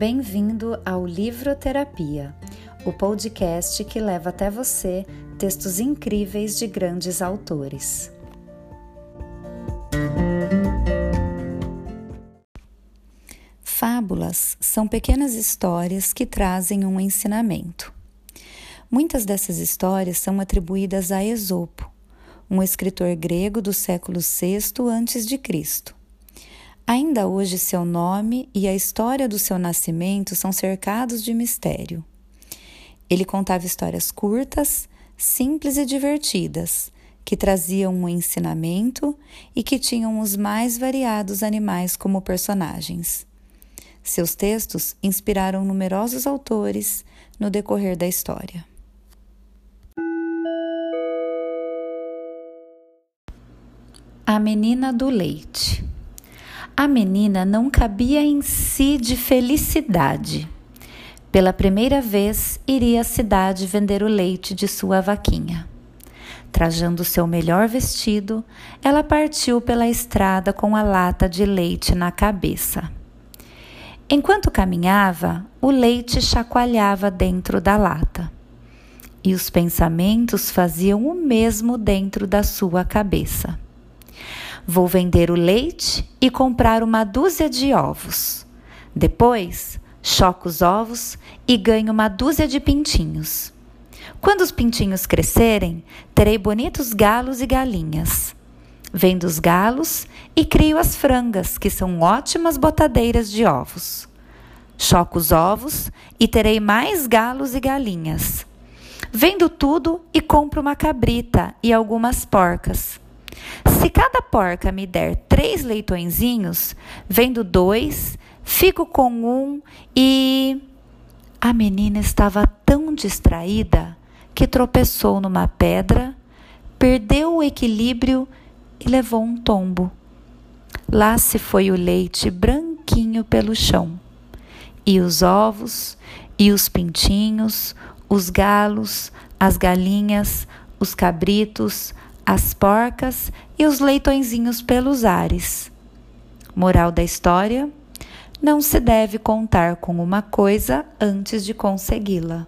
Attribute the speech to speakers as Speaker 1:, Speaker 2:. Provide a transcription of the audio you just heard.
Speaker 1: Bem-vindo ao Livroterapia, o podcast que leva até você textos incríveis de grandes autores. Fábulas são pequenas histórias que trazem um ensinamento. Muitas dessas histórias são atribuídas a Esopo, um escritor grego do século VI a.C. Ainda hoje, seu nome e a história do seu nascimento são cercados de mistério. Ele contava histórias curtas, simples e divertidas, que traziam um ensinamento e que tinham os mais variados animais como personagens. Seus textos inspiraram numerosos autores no decorrer da história. A Menina do Leite. A menina não cabia em si de felicidade. Pela primeira vez, iria à cidade vender o leite de sua vaquinha. Trajando seu melhor vestido, ela partiu pela estrada com a lata de leite na cabeça. Enquanto caminhava, o leite chacoalhava dentro da lata. E os pensamentos faziam o mesmo dentro da sua cabeça. Vou vender o leite e comprar uma dúzia de ovos. Depois, choco os ovos e ganho uma dúzia de pintinhos. Quando os pintinhos crescerem, terei bonitos galos e galinhas. Vendo os galos e crio as frangas, que são ótimas botadeiras de ovos. Choco os ovos e terei mais galos e galinhas. Vendo tudo e compro uma cabrita e algumas porcas. Se cada porca me der três leitõezinhos, vendo dois, fico com um e. A menina estava tão distraída que tropeçou numa pedra, perdeu o equilíbrio e levou um tombo. Lá se foi o leite branquinho pelo chão, e os ovos, e os pintinhos, os galos, as galinhas, os cabritos, as porcas e os leitõezinhos pelos ares. Moral da história: não se deve contar com uma coisa antes de consegui-la.